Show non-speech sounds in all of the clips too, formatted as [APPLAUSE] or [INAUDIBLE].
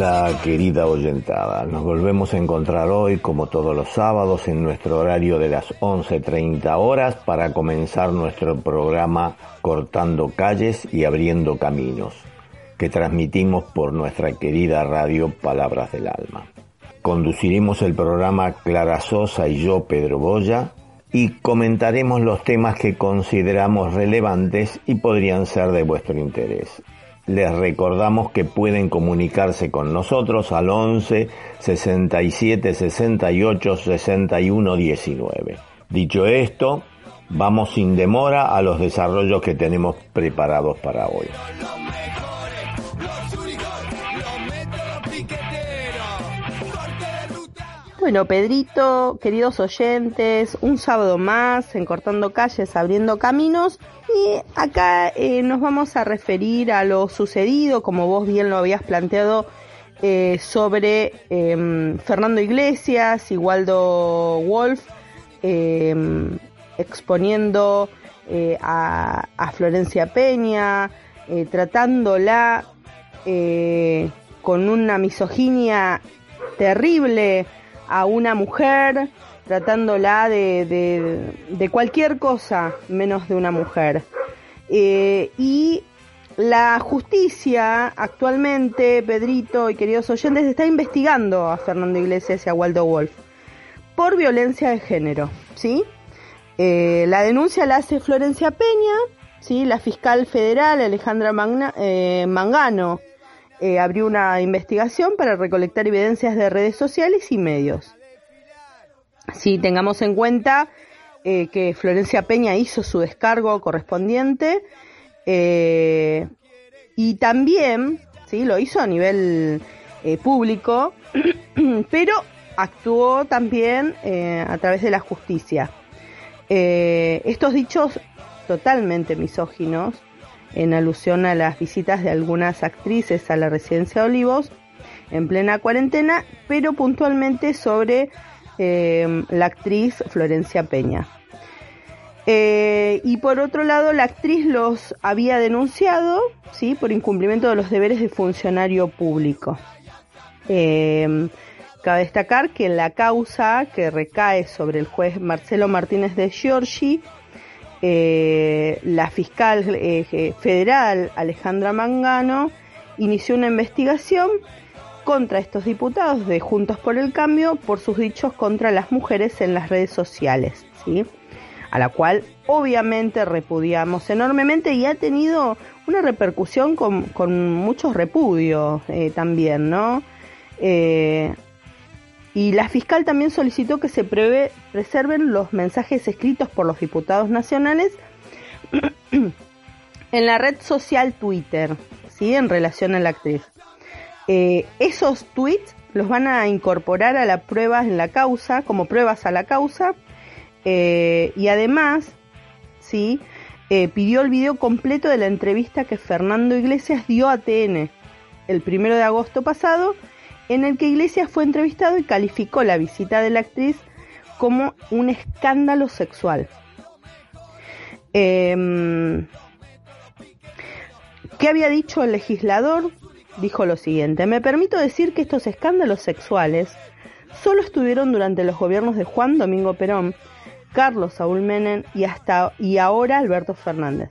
Hola querida oyentada, nos volvemos a encontrar hoy como todos los sábados en nuestro horario de las 11.30 horas para comenzar nuestro programa Cortando calles y abriendo caminos, que transmitimos por nuestra querida radio Palabras del Alma. Conduciremos el programa Clara Sosa y yo, Pedro Boya, y comentaremos los temas que consideramos relevantes y podrían ser de vuestro interés. Les recordamos que pueden comunicarse con nosotros al 11 67 68 61 19. Dicho esto, vamos sin demora a los desarrollos que tenemos preparados para hoy. Bueno, Pedrito, queridos oyentes, un sábado más en Cortando Calles, Abriendo Caminos. Y acá eh, nos vamos a referir a lo sucedido, como vos bien lo habías planteado, eh, sobre eh, Fernando Iglesias y Waldo Wolf eh, exponiendo eh, a, a Florencia Peña, eh, tratándola con una misoginia terrible a una mujer, tratándola de, de, cualquier cosa menos de una mujer. Eh, y la justicia actualmente, Pedrito y queridos oyentes, está investigando a Fernando Iglesias y a Waldo Wolf por violencia de género, ¿sí? Eh, la denuncia la hace Florencia Peña, ¿sí? La fiscal federal Alejandra Magna- eh, Mangano eh, abrió una investigación para recolectar evidencias de redes sociales y medios. Sí, tengamos en cuenta eh, que Florencia Peña hizo su descargo correspondiente eh, y también, sí, lo hizo a nivel eh, público, [CLEARS THROAT] pero actuó también eh, a través de la justicia. Estos dichos totalmente misóginos, en alusión a las visitas de algunas actrices a la residencia de Olivos en plena cuarentena, pero puntualmente sobre eh, la actriz Florencia Peña. Eh, y por otro lado, la actriz los había denunciado, sí, por incumplimiento de los deberes de funcionario público. Eh, cabe destacar que la causa que recae sobre el juez Marcelo Martínez de Giorgi, eh, la fiscal eh, federal Alejandra Mangano inició una investigación contra estos diputados de Juntos por el Cambio por sus dichos contra las mujeres en las redes sociales, ¿sí? a la cual obviamente repudiamos enormemente y ha tenido una repercusión con, con muchos repudios eh, también, ¿no? Eh, y la fiscal también solicitó que se preserven los mensajes escritos por los diputados nacionales [CLEARS THROAT] en la red social Twitter, ¿sí? En relación a la actriz. Eh, esos tweets los van a incorporar a la prueba en la causa, como pruebas a la causa, eh, y además, ¿sí? Eh, pidió el video completo de la entrevista que Fernando Iglesias dio a TN el primero de agosto pasado, en el que Iglesias fue entrevistado y calificó la visita de la actriz como un escándalo sexual. Em, ¿Qué había dicho el legislador? Dijo lo siguiente, me permito decir que estos escándalos sexuales solo estuvieron durante los gobiernos de Juan Domingo Perón, Carlos Saúl Menem y hasta y ahora Alberto Fernández.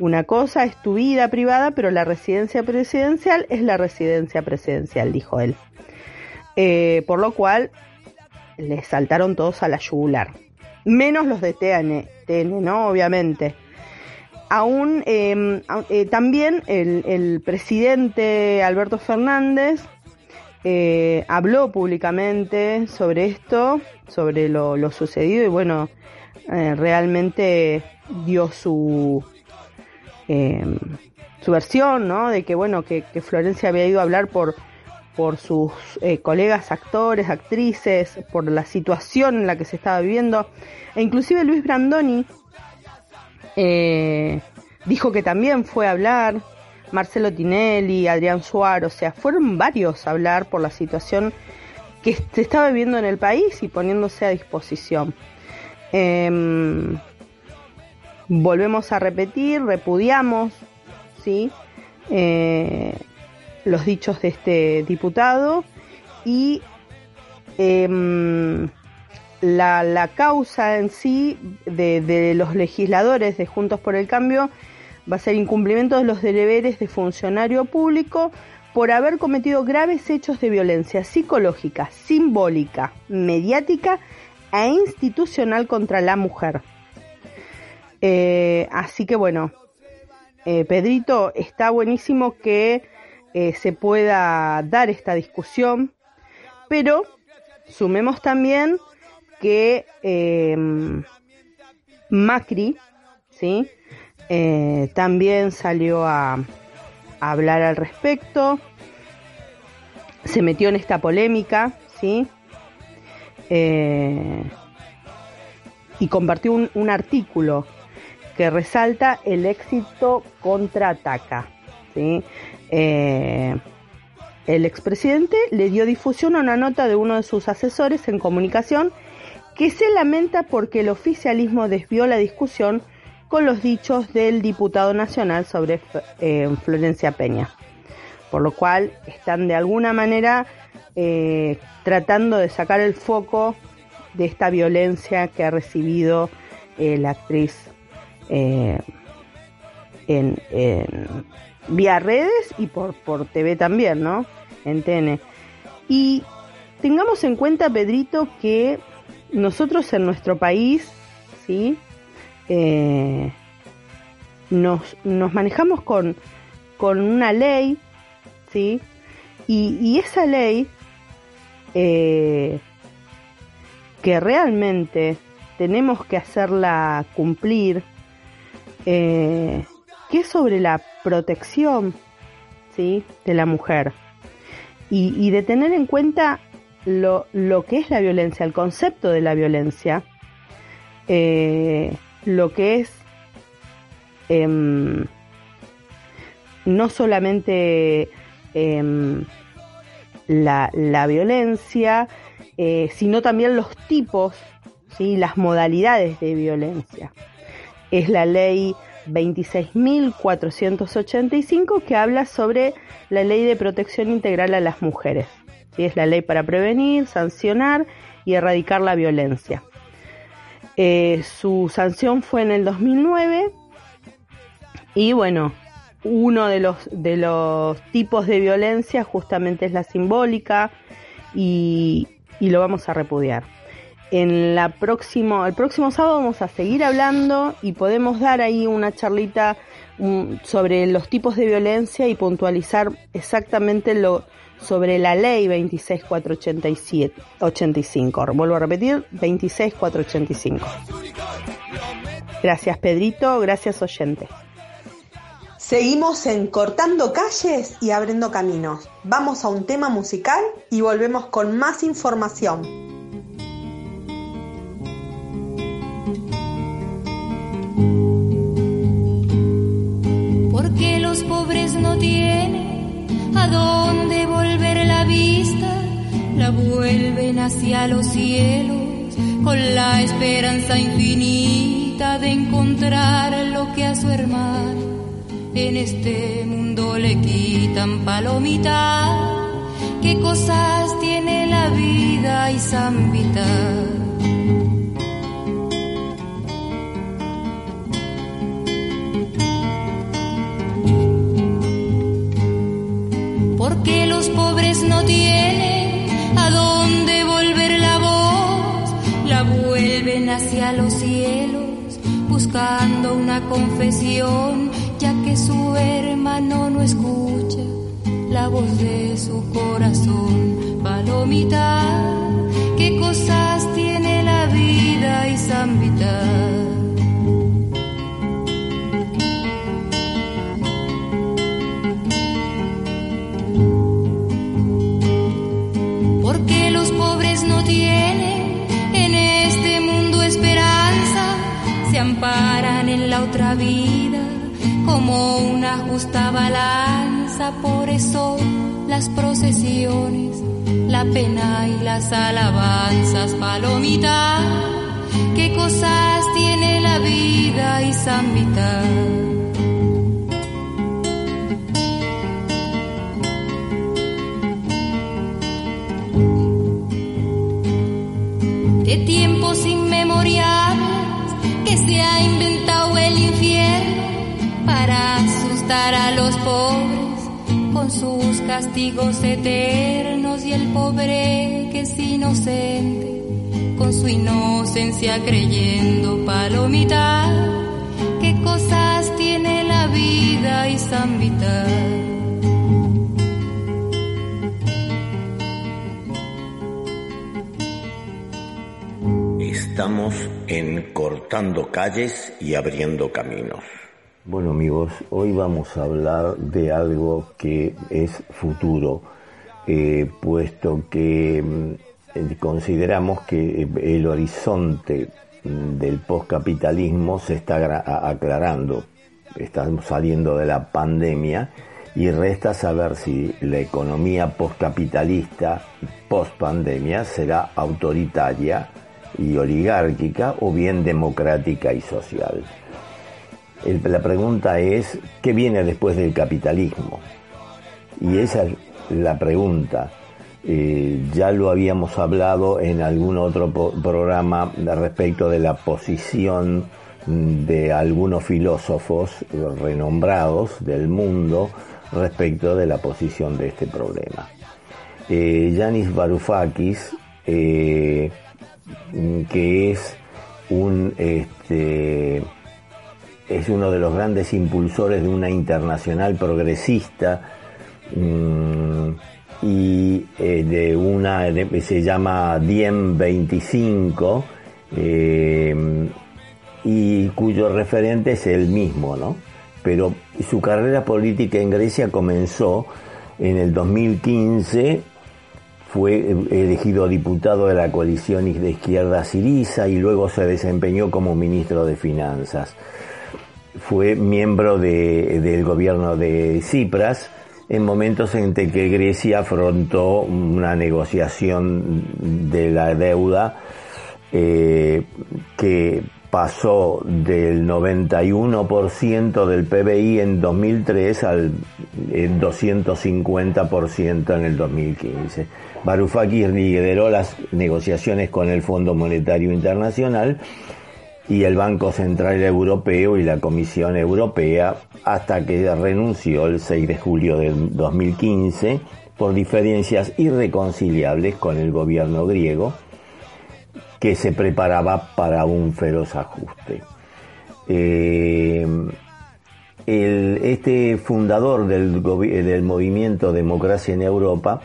Una cosa es tu vida privada, pero la residencia presidencial es la residencia presidencial, dijo él. Eh, por lo cual le saltaron todos a la yugular. Menos los de TN, TN ¿no? Obviamente. Aún a- eh, también el, presidente Alberto Fernández eh, habló públicamente sobre esto, sobre lo, sucedido y bueno, realmente dio su eh, su versión, ¿no? De que bueno que, Florencia había ido a hablar por por sus eh, colegas actores, actrices, por la situación en la que se estaba viviendo. E inclusive Luis Brandoni eh, dijo que también fue a hablar, Marcelo Tinelli, Adrián Suárez, o sea, fueron varios a hablar por la situación que se estaba viviendo en el país y poniéndose a disposición. Em, volvemos a repetir, repudiamos, ¿sí? Eh, los dichos de este diputado y em, la, causa en sí de, los legisladores de Juntos por el Cambio va a ser incumplimiento de los deberes de funcionario público por haber cometido graves hechos de violencia psicológica, simbólica, mediática e institucional contra la mujer. Eh, así que bueno, eh, Pedrito, está buenísimo que eh, se pueda dar esta discusión, pero sumemos también que Macri, ¿sí? también salió a, a, hablar al respecto, se metió en esta polémica, ¿sí? y compartió un, un artículo que resalta el éxito contraataca. ¿sí? Eh, el expresidente le dio difusión a una nota de uno de sus asesores en comunicación que se lamenta porque el oficialismo desvió la discusión con los dichos del diputado nacional sobre eh, Florencia Peña. Por lo cual están de alguna manera eh, tratando de sacar el foco de esta violencia que ha recibido la actriz eh, en, vía redes y por, por TV también, ¿no? En TN. Y tengamos en cuenta, Pedrito, que nosotros en nuestro país, ¿sí? Eh, nos, nos manejamos con, con una ley, ¿sí? Y, esa ley eh, que realmente tenemos que hacerla cumplir, eh, que es sobre la protección ¿sí? de la mujer y, de tener en cuenta lo, lo, que es la violencia, el concepto de la violencia, eh, lo que es em, no solamente em, la, la, violencia, eh, sino también los tipos, ¿sí? las modalidades de violencia es la ley 26.485 que habla sobre la ley de protección integral a las mujeres. Es la ley para prevenir, sancionar y erradicar la violencia. Eh, su sanción fue en el 2009 y bueno, uno de los, de los tipos de violencia justamente es la simbólica y lo vamos a repudiar en la próximo, el próximo sábado vamos a seguir hablando y podemos dar ahí una charlita um, sobre los tipos de violencia y puntualizar exactamente lo sobre la ley 26485. Vuelvo a repetir, 26485. Gracias Pedrito, gracias oyentes. Seguimos en Cortando Calles y Abriendo Caminos. Vamos a un tema musical y volvemos con más información. No tienen a dónde volver la vista, la vuelven hacia los cielos con la esperanza infinita de encontrar lo que a su hermano en este mundo le quitan palomita. ¿Qué cosas tiene la vida y zambita? Porque los pobres no tienen a dónde volver la voz, la vuelven hacia los cielos buscando una confesión, ya que su hermano no escucha la voz de su corazón. Palomita, qué cosas tiene la vida y zambita. Una justa balanza, por eso las procesiones, la pena y las alabanzas, palomita, qué cosas tiene la vida y San Vital. de tiempos inmemoriales que se ha inventado el infierno para asustar a los pobres con sus castigos eternos y el pobre que es inocente con su inocencia creyendo palomita qué cosas tiene la vida y San Vital. Estamos en Cortando Calles y Abriendo Caminos. Bueno amigos, hoy vamos a hablar de algo que es futuro, eh, puesto que mm, consideramos que el horizonte mm, del postcapitalismo se está aclarando. Estamos saliendo de la pandemia y resta saber si la economía postcapitalista, post-pandemia, será autoritaria y oligárquica o bien democrática y social. La pregunta es, ¿qué viene después del capitalismo? Y esa es la pregunta. Eh, ya lo habíamos hablado en algún otro programa respecto de la posición de algunos filósofos renombrados del mundo respecto de la posición de este problema. Eh, Yanis Varoufakis eh, que es un este, es uno de los grandes impulsores de una internacional progresista mm, y eh, de una se llama Diem 25 eh, y cuyo referente es el mismo, ¿no? Pero su carrera política en Grecia comenzó en el 2015 fue elegido diputado de la coalición de izquierda Siriza y luego se desempeñó como ministro de Finanzas. Fue miembro del gobierno de Cipras en momentos en que Grecia afrontó una negociación de la deuda eh, que pasó del 91% del PBI en 2003 al 250% en el 2015. Varoufakis lideró las negociaciones con el Fondo Monetario Internacional y el Banco Central Europeo y la Comisión Europea hasta que renunció el 6 de julio del 2015 por diferencias irreconciliables con el gobierno griego que se preparaba para un feroz ajuste. Eh, este fundador del, del movimiento Democracia en Europa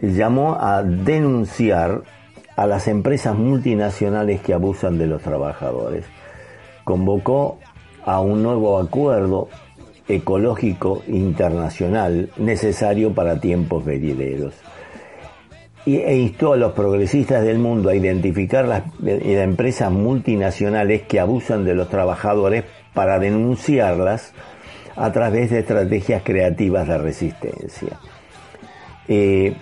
llamó a denunciar a las empresas multinacionales que abusan de los trabajadores. Convocó a un nuevo acuerdo ecológico internacional necesario para tiempos venideros e instó a los progresistas del mundo a identificar las, empresas multinacionales que abusan de los trabajadores para denunciarlas a través de estrategias creativas de resistencia. Eh,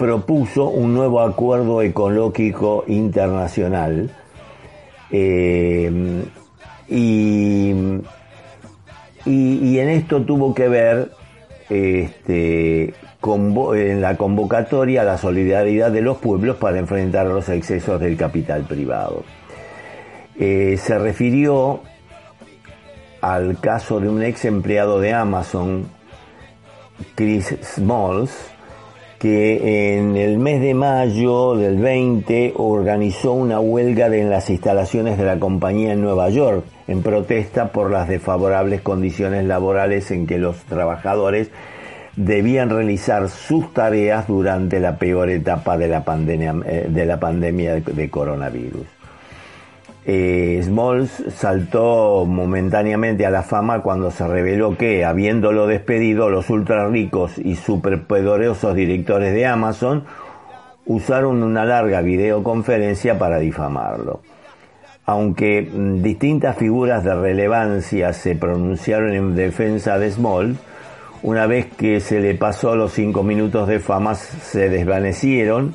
propuso un nuevo acuerdo ecológico internacional eh, y, en esto tuvo que ver este, en la convocatoria a la solidaridad de los pueblos para enfrentar los excesos del capital privado. Eh, se refirió al caso de un ex empleado de Amazon, Chris Smalls, que en el mes de mayo del 20 organizó una huelga en las instalaciones de la compañía en Nueva York en protesta por las desfavorables condiciones laborales en que los trabajadores debían realizar sus tareas durante la peor etapa de la pandemia eh, de, la pandemia de coronavirus. Eh, Smalls saltó momentáneamente a la fama cuando se reveló que, habiéndolo despedido, los ultra ricos y superpoderosos directores de Amazon usaron una larga videoconferencia para difamarlo. aunque mm, distintas figuras de relevancia se pronunciaron en defensa de Small, una vez que se le pasó los cinco minutos de fama se desvanecieron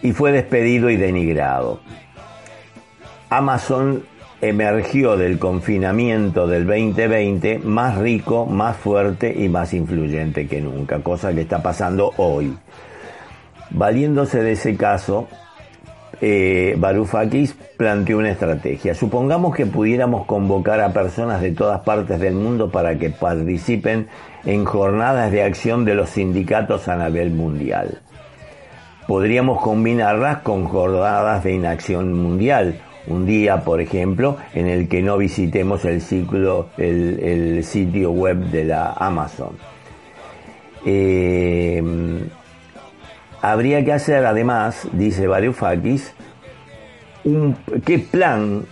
y fue despedido y denigrado. Amazon emergió del confinamiento del 2020 más rico, más fuerte y más influyente que nunca, cosa que está pasando hoy. Valiéndose de ese caso, eh, Varoufakis planteó una estrategia. Supongamos que pudiéramos convocar a personas de todas partes del mundo para que participen en jornadas de acción de los sindicatos a nivel mundial. Podríamos combinarlas con jornadas de inacción mundial. Un día, por ejemplo, en el que no visitemos el, ciclo, el, sitio web de la Amazon. Eh, habría que hacer además, dice Varoufakis, un, qué plan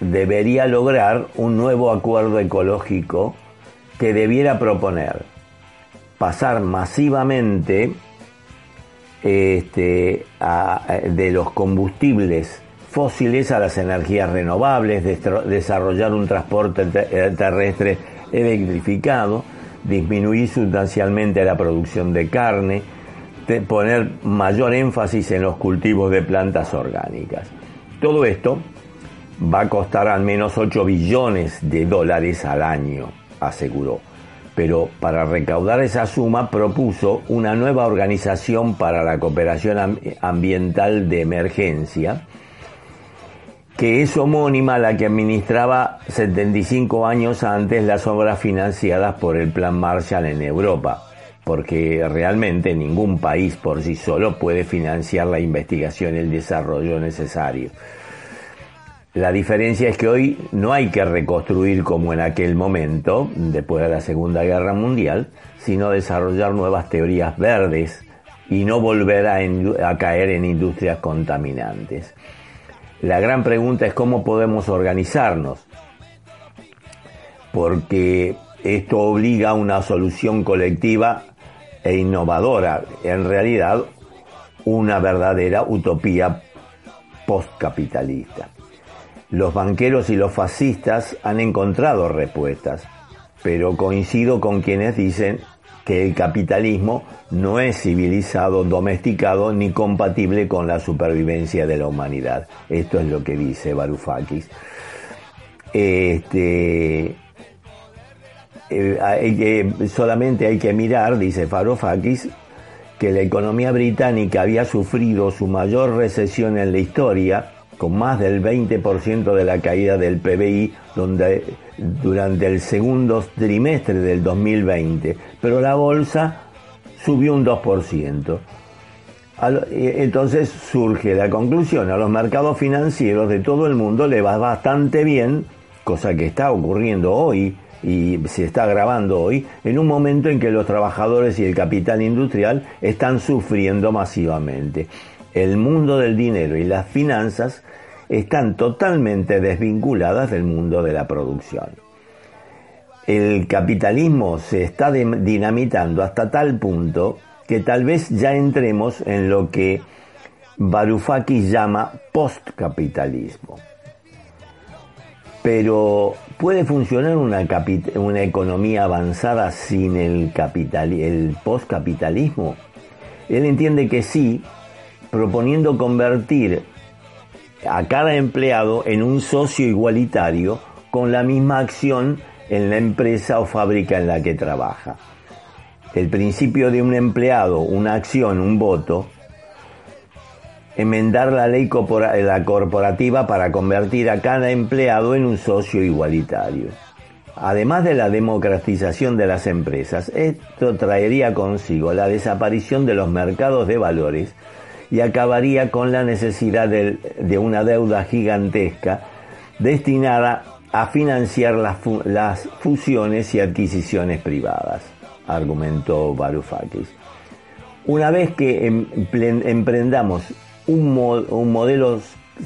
debería lograr un nuevo acuerdo ecológico que debiera proponer pasar masivamente este, de los combustibles fósiles a las energías renovables, desarrollar un transporte eh, terrestre electrificado, disminuir sustancialmente la producción de carne, poner mayor énfasis en los cultivos de plantas orgánicas. Todo esto va a costar al menos 8 billones de dólares al año, aseguró. Pero para recaudar esa suma propuso una nueva organización para la cooperación ambiental de emergencia, que es homónima a la que administraba 75 años antes las obras financiadas por el Plan Marshall en Europa porque realmente ningún país por sí solo puede financiar la investigación y el desarrollo necesario. La diferencia es que hoy no hay que reconstruir como en aquel momento, después de la Segunda Guerra Mundial, sino desarrollar nuevas teorías verdes y no volver a, caer en industrias contaminantes. La gran pregunta es cómo podemos organizarnos, porque esto obliga a una solución colectiva e innovadora, en realidad una verdadera utopía postcapitalista. Los banqueros y los fascistas han encontrado respuestas, pero coincido con quienes dicen que el capitalismo no es civilizado, domesticado ni compatible con la supervivencia de la humanidad. Esto es lo que dice Varoufakis. Este, eh, solamente hay que mirar, dice Farofakis, que la economía británica había sufrido su mayor recesión en la historia, con más del 20% de la caída del PBI durante el segundo trimestre del 2020, pero la bolsa subió un 2%. Eh, entonces surge la conclusión, a los mercados financieros de todo el mundo le va bastante bien, cosa que está ocurriendo hoy y se está grabando hoy, en un momento en que los trabajadores y el capital industrial están sufriendo masivamente. El mundo del dinero y las finanzas están totalmente desvinculadas del mundo de la producción. El capitalismo se está dinamitando hasta tal punto que tal vez ya entremos en lo que Varoufakis llama postcapitalismo. Pero ¿puede funcionar una, una economía avanzada sin el, capital el postcapitalismo? Él entiende que sí, proponiendo convertir a cada empleado en un socio igualitario con la misma acción en la empresa o fábrica en la que trabaja. El principio de un empleado, una acción, un voto, enmendar la ley corporativa para convertir a cada empleado en un socio igualitario. Además de la democratización de las empresas, esto traería consigo la desaparición de los mercados de valores y acabaría con la necesidad de, una deuda gigantesca destinada a financiar las, fusiones y adquisiciones privadas, argumentó Varoufakis. Una vez que em, emprendamos un, modelo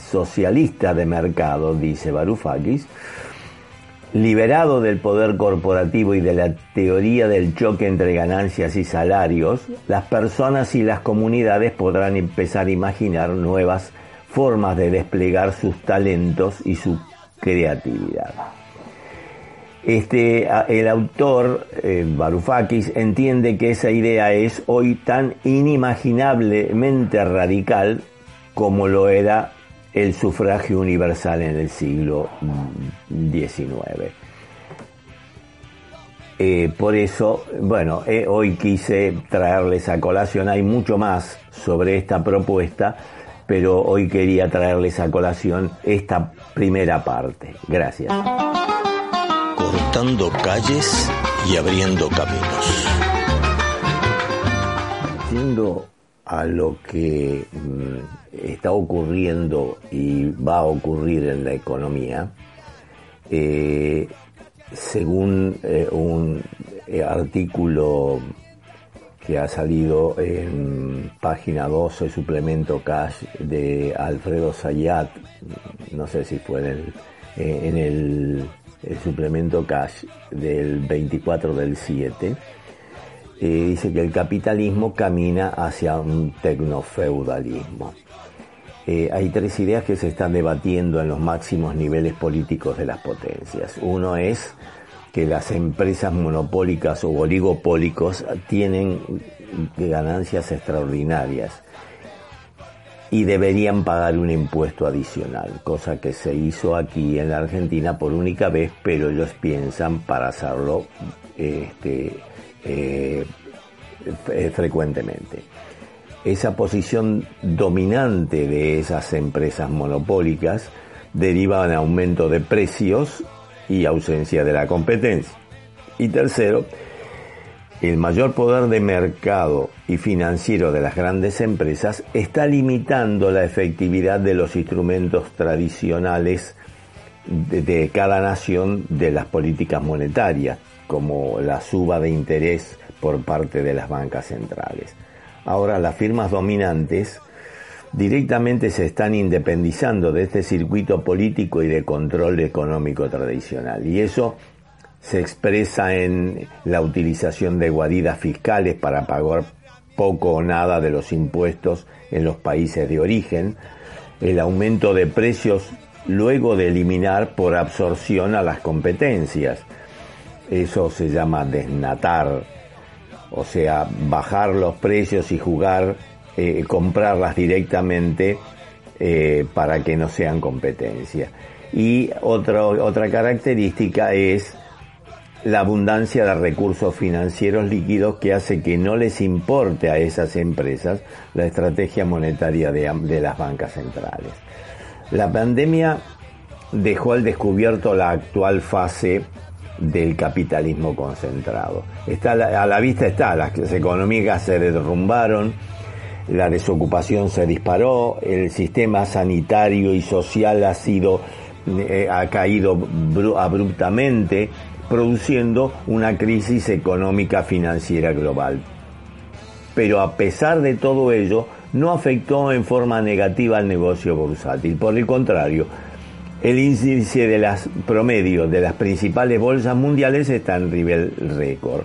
socialista de mercado, dice Varoufakis, liberado del poder corporativo y de la teoría del choque entre ganancias y salarios, las personas y las comunidades podrán empezar a imaginar nuevas formas de desplegar sus talentos y su creatividad. Este, el autor eh, Varoufakis entiende que esa idea es hoy tan inimaginablemente radical como lo era el sufragio universal en el siglo XIX. Eh, por eso, bueno, eh, hoy quise traerles a colación, hay mucho más sobre esta propuesta, pero hoy quería traerles a colación esta primera parte. Gracias cortando calles y abriendo caminos. Yendo a lo que mm, está ocurriendo y va a ocurrir en la economía, eh, según eh, un eh, artículo que ha salido en página 12, suplemento cash de Alfredo Sayat, no sé si fue en el, el suplemento cash del 24 del 7, dice que el capitalismo camina hacia un tecnofeudalismo. Eh, hay tres ideas que se están debatiendo en los máximos niveles políticos de las potencias. Uno es que las empresas monopólicas o oligopólicos tienen ganancias extraordinarias y deberían pagar un impuesto adicional, cosa que se hizo aquí en la Argentina por única vez, pero ellos piensan para hacerlo este, eh, frecuentemente. Esa posición dominante de esas empresas monopólicas deriva en aumento de precios y ausencia de la competencia. Y tercero, el mayor poder de mercado y financiero de las grandes empresas está limitando la efectividad de los instrumentos tradicionales de, cada nación de las políticas monetarias, como la suba de interés por parte de las bancas centrales. Ahora las firmas dominantes directamente se están independizando de este circuito político y de control económico tradicional. Y eso se expresa en la utilización de guaridas fiscales para pagar poco o nada de los impuestos en los países de origen, el aumento de precios luego de eliminar por absorción a las competencias. Eso se llama desnatar, o sea, bajar los precios y jugar, eh, comprarlas directamente eh, para que no sean competencia. Y otra característica es la abundancia de recursos financieros líquidos que hace que no les importe a esas empresas la estrategia monetaria de, las bancas centrales. La pandemia dejó al descubierto la actual fase del capitalismo concentrado. Está a la vista está, las economías se derrumbaron, la desocupación se disparó, el sistema sanitario y social ha sido eh, ha caído abruptamente, produciendo una crisis económica financiera global. Pero a pesar de todo ello, no afectó en forma negativa al negocio bursátil. Por el contrario, el índice de las promedios de las principales bolsas mundiales está en nivel récord.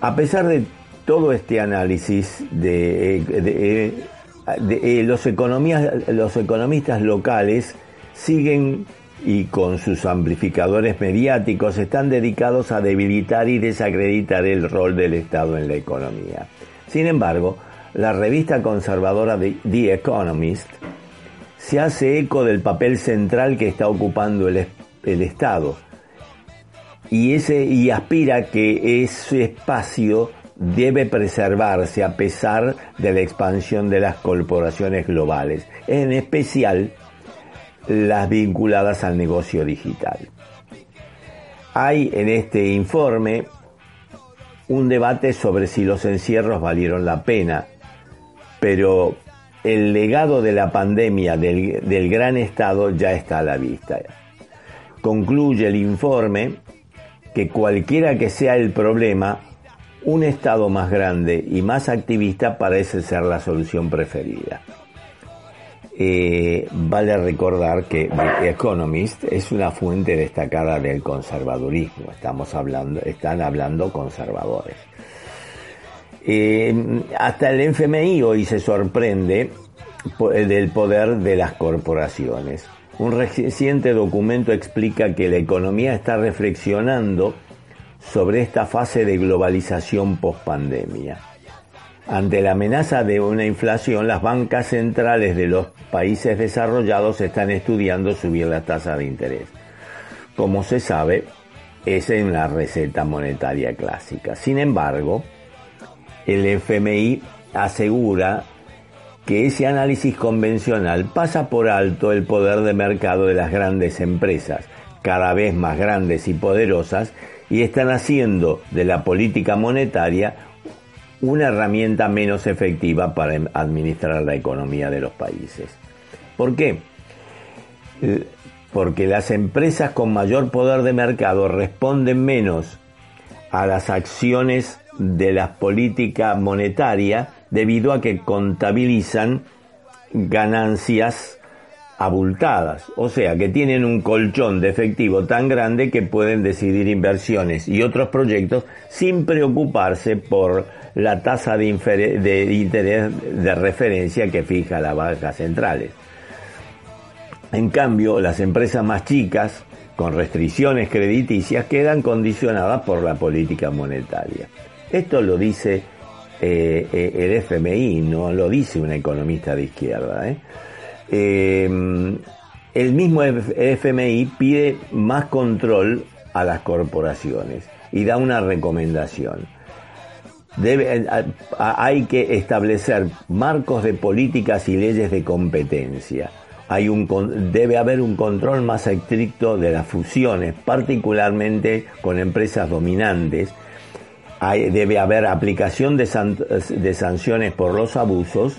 A pesar de todo este análisis de, eh, eh, los, los economistas locales siguen y con sus amplificadores mediáticos están dedicados a debilitar y desacreditar el rol del Estado en la economía. Sin embargo, la revista conservadora The Economist se hace eco del papel central que está ocupando el, el Estado y, ese, y aspira que ese espacio debe preservarse a pesar de la expansión de las corporaciones globales, en especial las vinculadas al negocio digital. Hay en este informe un debate sobre si los encierros valieron la pena, pero el legado de la pandemia del, gran Estado ya está a la vista. Concluye el informe que cualquiera que sea el problema, un Estado más grande y más activista parece ser la solución preferida. Eh, vale recordar que The Economist es una fuente destacada del conservadurismo. Estamos hablando, están hablando conservadores. Eh, hasta el FMI hoy se sorprende del poder de las corporaciones. Un reciente documento explica que la economía está reflexionando sobre esta fase de globalización post-pandemia. Ante la amenaza de una inflación, las bancas centrales de los países desarrollados están estudiando subir la tasa de interés. Como se sabe, es en la receta monetaria clásica. Sin embargo, el FMI asegura que ese análisis convencional pasa por alto el poder de mercado de las grandes empresas, cada vez más grandes y poderosas, y están haciendo de la política monetaria una herramienta menos efectiva para administrar la economía de los países. ¿Por qué? Porque las empresas con mayor poder de mercado responden menos a las acciones de la política monetaria debido a que contabilizan ganancias abultadas, o sea que tienen un colchón de efectivo tan grande que pueden decidir inversiones y otros proyectos sin preocuparse por la tasa de, de interés de referencia que fija la banca centrales. En cambio, las empresas más chicas, con restricciones crediticias, quedan condicionadas por la política monetaria. Esto lo dice eh, eh, el FMI, no lo dice un economista de izquierda. ¿eh? el mismo FMI pide más control a las corporaciones y da una recomendación. Debe, hay que establecer marcos de políticas y leyes de competencia. Hay un, debe haber un control más estricto de las fusiones, particularmente con empresas dominantes, debe haber aplicación de, sanciones por los abusos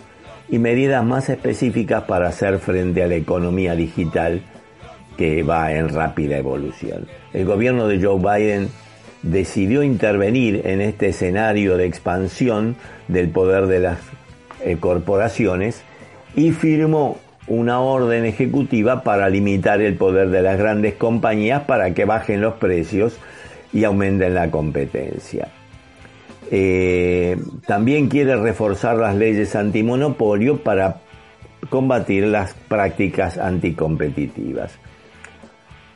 y medidas más específicas para hacer frente a la economía digital que va en rápida evolución. El gobierno de Joe Biden decidió intervenir en este escenario de expansión del poder de las eh, corporaciones y firmó una orden ejecutiva para limitar el poder de las grandes compañías para que bajen los precios y aumenten la competencia. Eh, también quiere reforzar las leyes antimonopolio para combatir las prácticas anticompetitivas.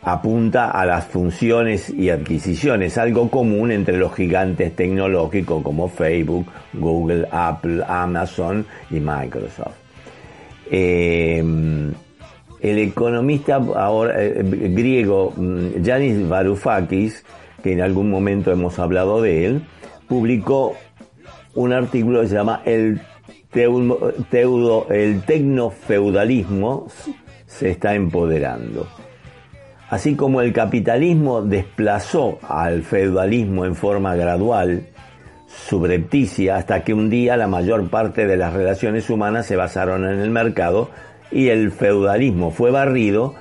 Apunta a las funciones y adquisiciones, algo común entre los gigantes tecnológicos como Facebook, Google, Apple, Amazon y Microsoft. Eh, el economista eh, griego Yanis mm, Varoufakis, que en algún momento hemos hablado de él, publicó un artículo que se llama El, teudo, el tecnofeudalismo se está empoderando. Así como el capitalismo desplazó al feudalismo en forma gradual, subrepticia, hasta que un día la mayor parte de las relaciones humanas se basaron en el mercado y el feudalismo fue barrido,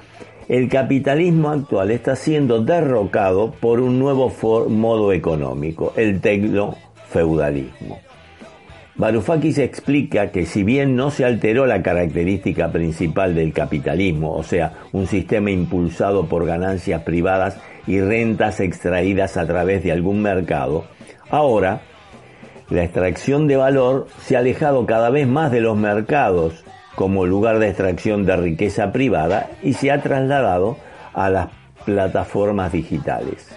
el capitalismo actual está siendo derrocado por un nuevo modo económico, el tecno-feudalismo. Varoufakis explica que si bien no se alteró la característica principal del capitalismo, o sea, un sistema impulsado por ganancias privadas y rentas extraídas a través de algún mercado, ahora la extracción de valor se ha alejado cada vez más de los mercados como lugar de extracción de riqueza privada y se ha trasladado a las plataformas digitales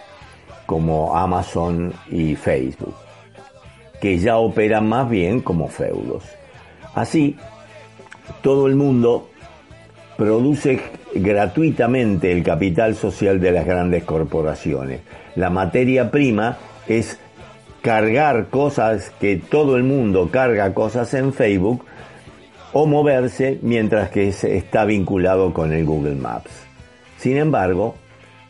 como Amazon y Facebook, que ya operan más bien como feudos. Así, todo el mundo produce gratuitamente el capital social de las grandes corporaciones. La materia prima es cargar cosas que todo el mundo carga cosas en Facebook o moverse mientras que está vinculado con el Google Maps. Sin embargo,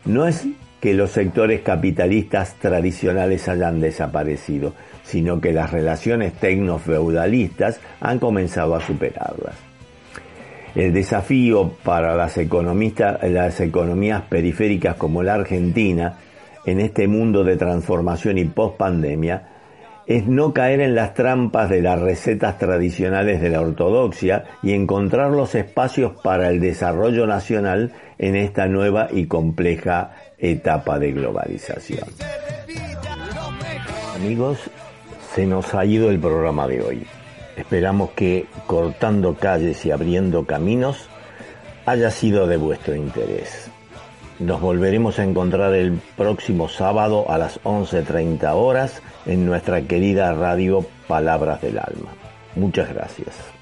no es que los sectores capitalistas tradicionales hayan desaparecido, sino que las relaciones tecno-feudalistas han comenzado a superarlas. El desafío para las, las economías periféricas como la Argentina en este mundo de transformación y post-pandemia es no caer en las trampas de las recetas tradicionales de la ortodoxia y encontrar los espacios para el desarrollo nacional en esta nueva y compleja etapa de globalización. Amigos, se nos ha ido el programa de hoy. Esperamos que cortando calles y abriendo caminos haya sido de vuestro interés. Nos volveremos a encontrar el próximo sábado a las 11.30 horas en nuestra querida radio Palabras del Alma. Muchas gracias.